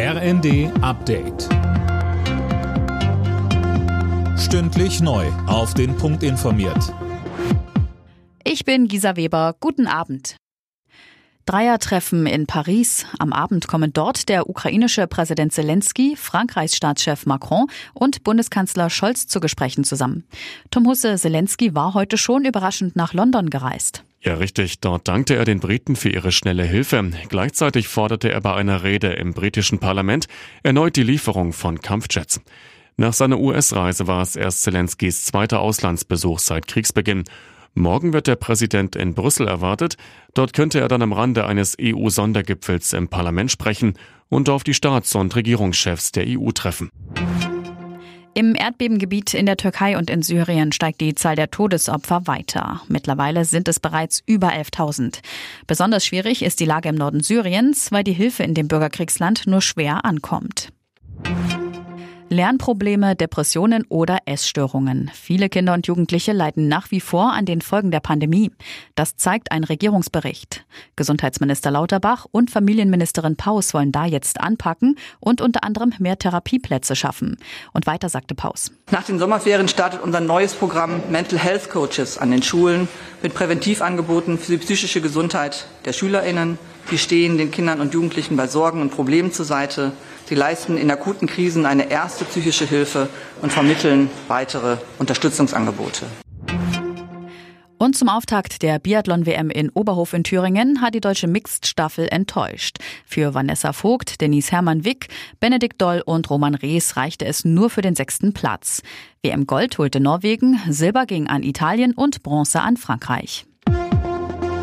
RND Update. Stündlich neu. Auf den Punkt informiert. Ich bin Gisa Weber. Guten Abend. Dreiertreffen in Paris. Am Abend kommen dort der ukrainische Präsident Zelensky, Frankreichs Staatschef Macron und Bundeskanzler Scholz zu Gesprächen zusammen. Tom Husse, Zelensky war heute schon überraschend nach London gereist. Ja, richtig. Dort dankte er den Briten für ihre schnelle Hilfe. Gleichzeitig forderte er bei einer Rede im britischen Parlament erneut die Lieferung von Kampfjets. Nach seiner US-Reise war es erst Zelenskys zweiter Auslandsbesuch seit Kriegsbeginn. Morgen wird der Präsident in Brüssel erwartet. Dort könnte er dann am Rande eines EU-Sondergipfels im Parlament sprechen und auf die Staats- und Regierungschefs der EU treffen. Im Erdbebengebiet in der Türkei und in Syrien steigt die Zahl der Todesopfer weiter. Mittlerweile sind es bereits über 11.000. Besonders schwierig ist die Lage im Norden Syriens, weil die Hilfe in dem Bürgerkriegsland nur schwer ankommt. Lernprobleme, Depressionen oder Essstörungen. Viele Kinder und Jugendliche leiden nach wie vor an den Folgen der Pandemie. Das zeigt ein Regierungsbericht. Gesundheitsminister Lauterbach und Familienministerin Paus wollen da jetzt anpacken und unter anderem mehr Therapieplätze schaffen. Und weiter sagte Paus. Nach den Sommerferien startet unser neues Programm Mental Health Coaches an den Schulen mit Präventivangeboten für die psychische Gesundheit der SchülerInnen. Die stehen den Kindern und Jugendlichen bei Sorgen und Problemen zur Seite. Sie leisten in akuten Krisen eine erste psychische Hilfe und vermitteln weitere Unterstützungsangebote. Und zum Auftakt der Biathlon-WM in Oberhof in Thüringen hat die deutsche Mixed-Staffel enttäuscht. Für Vanessa Vogt, Denise Hermann-Wick, Benedikt Doll und Roman Rees reichte es nur für den sechsten Platz. WM Gold holte Norwegen, Silber ging an Italien und Bronze an Frankreich.